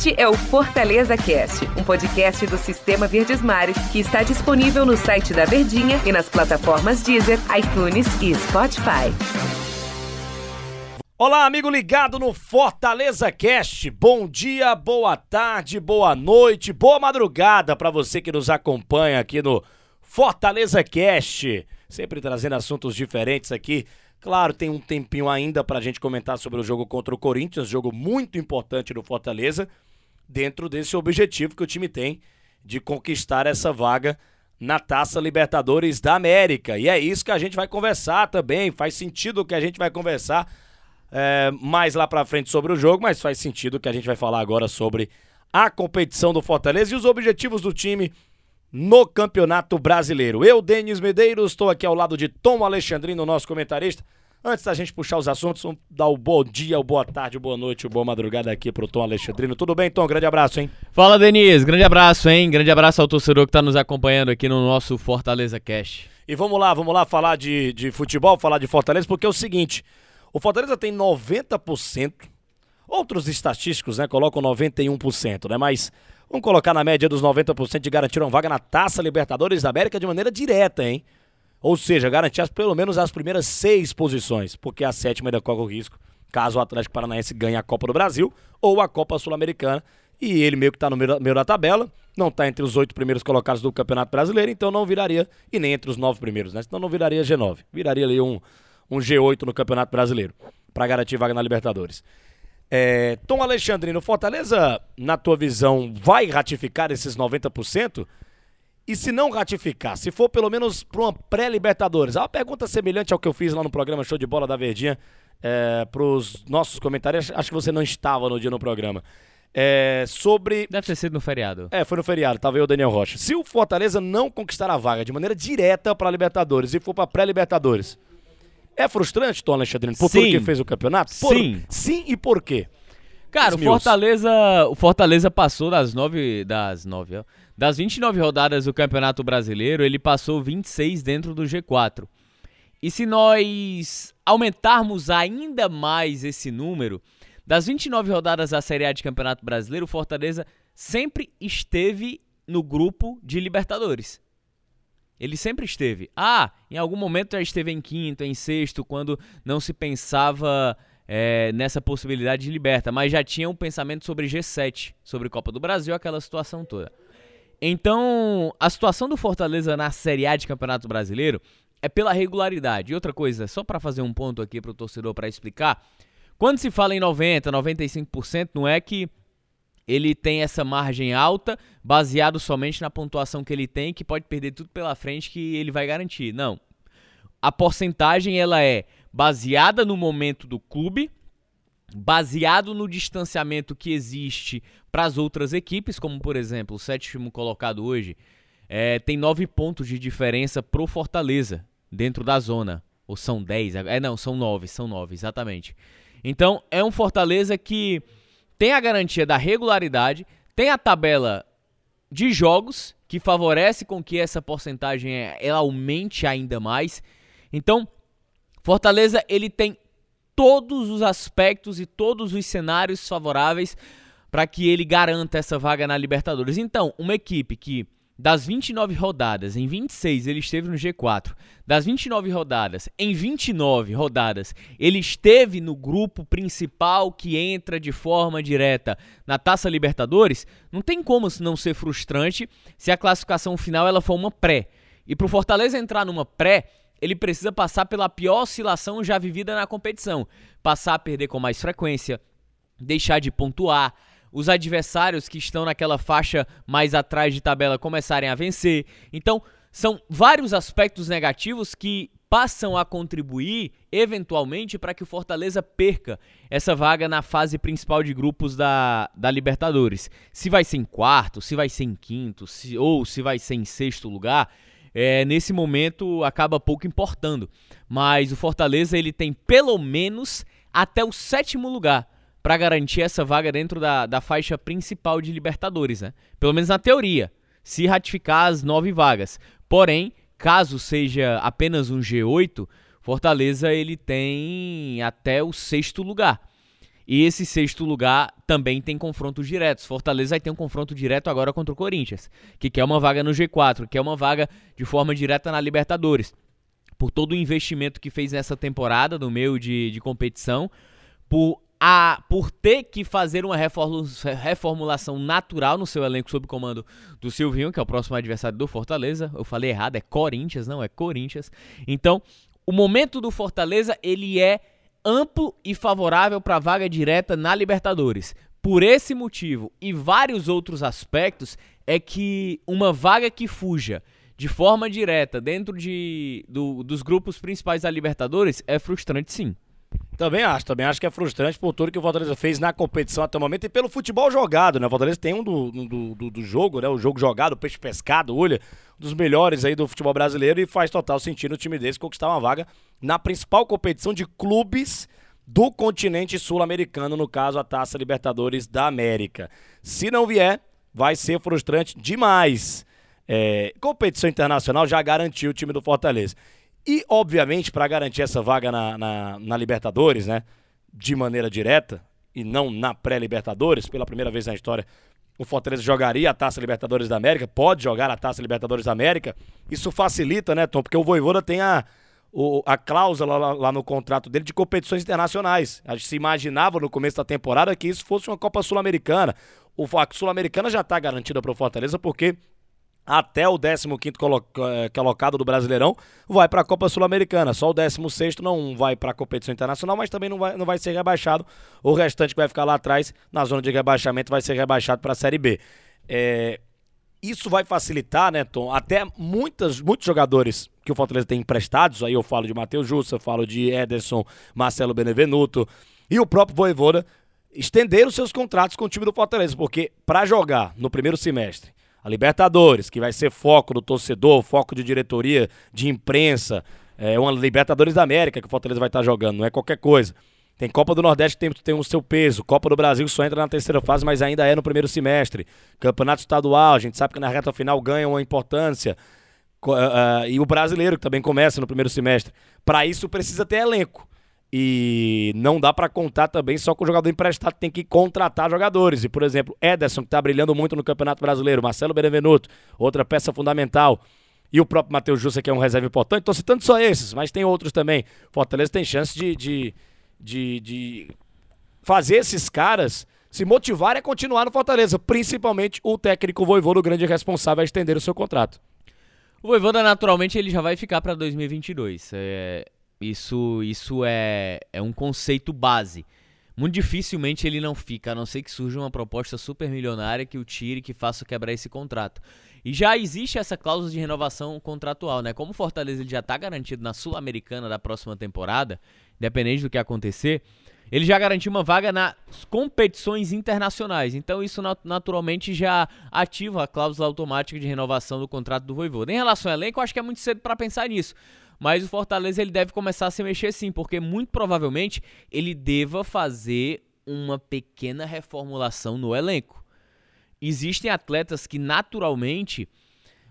Este é o Fortaleza Cast, um podcast do Sistema Verdes Mares que está disponível no site da Verdinha e nas plataformas Deezer, iTunes e Spotify. Olá, amigo ligado no Fortaleza Cast. Bom dia, boa tarde, boa noite, boa madrugada para você que nos acompanha aqui no Fortaleza Cast. Sempre trazendo assuntos diferentes aqui Claro, tem um tempinho ainda para a gente comentar sobre o jogo contra o Corinthians, jogo muito importante do Fortaleza, dentro desse objetivo que o time tem de conquistar essa vaga na Taça Libertadores da América. E é isso que a gente vai conversar também. Faz sentido que a gente vai conversar é, mais lá para frente sobre o jogo, mas faz sentido que a gente vai falar agora sobre a competição do Fortaleza e os objetivos do time no Campeonato Brasileiro. Eu, Denis Medeiros, estou aqui ao lado de Tom Alexandrino, nosso comentarista. Antes da gente puxar os assuntos, vamos dar o bom dia, o boa tarde, boa noite, o boa madrugada aqui pro Tom Alexandrino. Tudo bem, Tom? Grande abraço, hein? Fala, Denis. Grande abraço, hein? Grande abraço ao torcedor que está nos acompanhando aqui no nosso Fortaleza Cash. E vamos lá, vamos lá falar de, de futebol, falar de Fortaleza, porque é o seguinte: o Fortaleza tem 90%, outros estatísticos, né, colocam 91%, né? Mas Vamos colocar na média dos 90% de garantir uma vaga na Taça Libertadores da América de maneira direta, hein? Ou seja, garantir as, pelo menos as primeiras seis posições, porque a sétima ainda corre o risco, caso o Atlético Paranaense ganhe a Copa do Brasil ou a Copa Sul-Americana. E ele meio que está no meio, meio da tabela, não está entre os oito primeiros colocados do Campeonato Brasileiro, então não viraria, e nem entre os nove primeiros, né? Então não viraria G9, viraria ali um, um G8 no Campeonato Brasileiro, para garantir vaga na Libertadores. É, Tom Alexandrino, Fortaleza, na tua visão, vai ratificar esses 90%? E se não ratificar, se for pelo menos para uma pré-Libertadores? É uma pergunta semelhante ao que eu fiz lá no programa Show de Bola da Verdinha é, para os nossos comentários. Acho que você não estava no dia no programa. É, sobre. Deve ter sido no feriado. É, foi no feriado, tava eu, Daniel Rocha. Se o Fortaleza não conquistar a vaga de maneira direta para a Libertadores e for para pré-Libertadores, é frustrante, Tom Alexandrino, por sim. tudo que fez o campeonato? Por... Sim. Sim e por quê? Cara, o Fortaleza, o Fortaleza passou das nove, das nove, ó, das 29 rodadas do Campeonato Brasileiro, ele passou 26 dentro do G4. E se nós aumentarmos ainda mais esse número, das 29 rodadas da Série A de Campeonato Brasileiro, o Fortaleza sempre esteve no grupo de Libertadores. Ele sempre esteve. Ah, em algum momento já esteve em quinto, em sexto, quando não se pensava é, nessa possibilidade de liberta, mas já tinha um pensamento sobre G7, sobre Copa do Brasil, aquela situação toda. Então, a situação do Fortaleza na Série A de Campeonato Brasileiro é pela regularidade. E outra coisa, só para fazer um ponto aqui para o torcedor para explicar, quando se fala em 90, 95%, não é que ele tem essa margem alta, baseado somente na pontuação que ele tem, que pode perder tudo pela frente que ele vai garantir. Não. A porcentagem ela é baseada no momento do clube, baseado no distanciamento que existe para as outras equipes, como por exemplo o sétimo colocado hoje é, tem nove pontos de diferença pro Fortaleza dentro da zona. Ou são dez? É, não, são nove, são nove, exatamente. Então é um Fortaleza que tem a garantia da regularidade, tem a tabela de jogos que favorece com que essa porcentagem é, ela aumente ainda mais. Então, Fortaleza ele tem todos os aspectos e todos os cenários favoráveis para que ele garanta essa vaga na Libertadores. Então, uma equipe que das 29 rodadas, em 26 ele esteve no G4. Das 29 rodadas, em 29 rodadas, ele esteve no grupo principal que entra de forma direta na Taça Libertadores. Não tem como não ser frustrante se a classificação final ela for uma pré. E para o Fortaleza entrar numa pré, ele precisa passar pela pior oscilação já vivida na competição. Passar a perder com mais frequência, deixar de pontuar, os adversários que estão naquela faixa mais atrás de tabela começarem a vencer. Então, são vários aspectos negativos que passam a contribuir eventualmente para que o Fortaleza perca essa vaga na fase principal de grupos da, da Libertadores. Se vai ser em quarto, se vai ser em quinto, se, ou se vai ser em sexto lugar, é, nesse momento acaba pouco importando. Mas o Fortaleza ele tem pelo menos até o sétimo lugar para garantir essa vaga dentro da, da faixa principal de Libertadores, né? Pelo menos na teoria, se ratificar as nove vagas. Porém, caso seja apenas um G8, Fortaleza ele tem até o sexto lugar. E esse sexto lugar também tem confrontos diretos. Fortaleza vai ter um confronto direto agora contra o Corinthians, que quer uma vaga no G4, que é uma vaga de forma direta na Libertadores. Por todo o investimento que fez nessa temporada no meio de, de competição, por, a, por ter que fazer uma reformulação natural no seu elenco sob comando do Silvinho, que é o próximo adversário do Fortaleza. Eu falei errado, é Corinthians, não é Corinthians. Então, o momento do Fortaleza, ele é amplo e favorável para a vaga direta na Libertadores. Por esse motivo e vários outros aspectos, é que uma vaga que fuja de forma direta dentro de, do, dos grupos principais da Libertadores é frustrante sim. Também acho, também acho que é frustrante por tudo que o Fortaleza fez na competição até o momento e pelo futebol jogado, né? O Fortaleza tem um do, do, do, do jogo, né? O jogo jogado, o peixe pescado, olha, um dos melhores aí do futebol brasileiro e faz total sentido o time desse conquistar uma vaga na principal competição de clubes do continente sul-americano, no caso a Taça Libertadores da América. Se não vier, vai ser frustrante demais. É, competição internacional já garantiu o time do Fortaleza. E, obviamente, para garantir essa vaga na, na, na, Libertadores, né, de maneira direta, e não na pré-Libertadores, pela primeira vez na história, o Fortaleza jogaria a Taça Libertadores da América, pode jogar a Taça Libertadores da América. Isso facilita, né, Tom? Porque o Voivoda tem a, o, a cláusula lá, lá, no contrato dele de competições internacionais. A gente se imaginava no começo da temporada que isso fosse uma Copa Sul-Americana. O a Sul-Americana já está garantida para o Fortaleza porque até o 15º eh, colocado do Brasileirão vai para a Copa Sul-Americana. Só o 16º não vai para a competição internacional, mas também não vai, não vai ser rebaixado. O restante que vai ficar lá atrás, na zona de rebaixamento, vai ser rebaixado para a Série B. É, isso vai facilitar, né, Tom? Até muitas, muitos jogadores que o Fortaleza tem emprestados, aí eu falo de Matheus Jussa, falo de Ederson, Marcelo Benevenuto e o próprio Voivoda, estenderam seus contratos com o time do Fortaleza, porque para jogar no primeiro semestre a Libertadores, que vai ser foco do torcedor, foco de diretoria, de imprensa, é uma Libertadores da América que o Fortaleza vai estar jogando, não é qualquer coisa. Tem Copa do Nordeste que tem, tem o seu peso. Copa do Brasil só entra na terceira fase, mas ainda é no primeiro semestre. Campeonato estadual, a gente sabe que na reta final ganha uma importância. Uh, uh, e o brasileiro, que também começa no primeiro semestre. Para isso precisa ter elenco. E não dá para contar também só com o jogador emprestado, tem que contratar jogadores. E, por exemplo, Ederson, que está brilhando muito no Campeonato Brasileiro, Marcelo Benevenuto, outra peça fundamental. E o próprio Matheus Jussa, que é um reserva importante. Estou citando só esses, mas tem outros também. Fortaleza tem chance de, de de, de fazer esses caras se motivarem a continuar no Fortaleza, principalmente o técnico Voivoda, o grande responsável a estender o seu contrato. O Voivoda, naturalmente, ele já vai ficar para 2022. É, isso isso é, é um conceito base. Muito dificilmente ele não fica, a não ser que surja uma proposta super milionária que o tire, que faça quebrar esse contrato. E já existe essa cláusula de renovação contratual, né? Como o Fortaleza ele já está garantido na Sul-Americana da próxima temporada, independente do que acontecer, ele já garantiu uma vaga nas competições internacionais. Então isso naturalmente já ativa a cláusula automática de renovação do contrato do Voivoda. Em relação ao elenco, eu acho que é muito cedo para pensar nisso. Mas o Fortaleza ele deve começar a se mexer sim, porque muito provavelmente ele deva fazer uma pequena reformulação no elenco. Existem atletas que naturalmente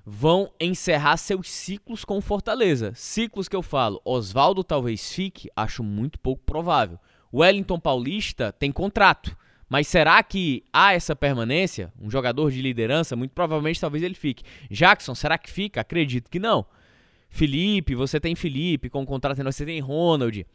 vão encerrar seus ciclos com Fortaleza. Ciclos que eu falo, Oswaldo talvez fique, acho muito pouco provável. Wellington Paulista tem contrato, mas será que há essa permanência? Um jogador de liderança, muito provavelmente talvez ele fique. Jackson, será que fica? Acredito que não. Felipe, você tem Felipe com contrato, você tem Ronald.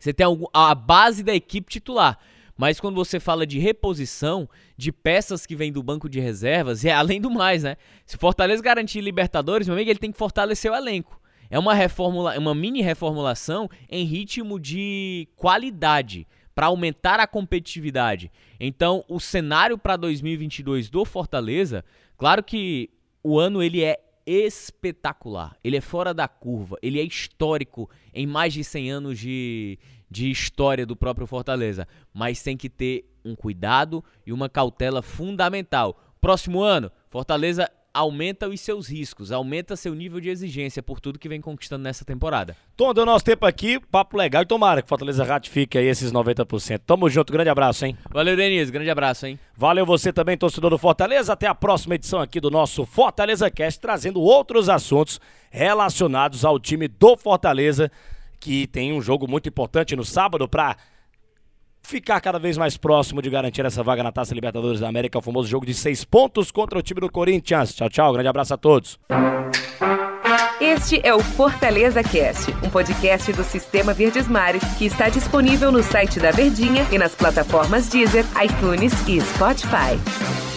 Você tem a base da equipe titular. Mas quando você fala de reposição de peças que vêm do banco de reservas, é além do mais, né? Se Fortaleza garantir Libertadores, meu amigo, ele tem que fortalecer o elenco. É uma reformula, uma mini reformulação em ritmo de qualidade para aumentar a competitividade. Então, o cenário para 2022 do Fortaleza, claro que o ano ele é espetacular. Ele é fora da curva, ele é histórico em mais de 100 anos de, de história do próprio Fortaleza, mas tem que ter um cuidado e uma cautela fundamental. Próximo ano, Fortaleza aumenta os seus riscos, aumenta seu nível de exigência por tudo que vem conquistando nessa temporada. Tom, deu nosso tempo aqui, papo legal e tomara que Fortaleza ratifique aí esses 90%. Tamo junto, grande abraço, hein? Valeu, Denise, grande abraço, hein? Valeu você também, torcedor do Fortaleza. Até a próxima edição aqui do nosso Fortaleza Cast, trazendo outros assuntos relacionados ao time do Fortaleza que tem um jogo muito importante no sábado para ficar cada vez mais próximo de garantir essa vaga na Taça Libertadores da América, o famoso jogo de seis pontos contra o time do Corinthians. Tchau, tchau, grande abraço a todos. Este é o Fortaleza Cast, um podcast do Sistema Verdes Mares que está disponível no site da Verdinha e nas plataformas Deezer, iTunes e Spotify.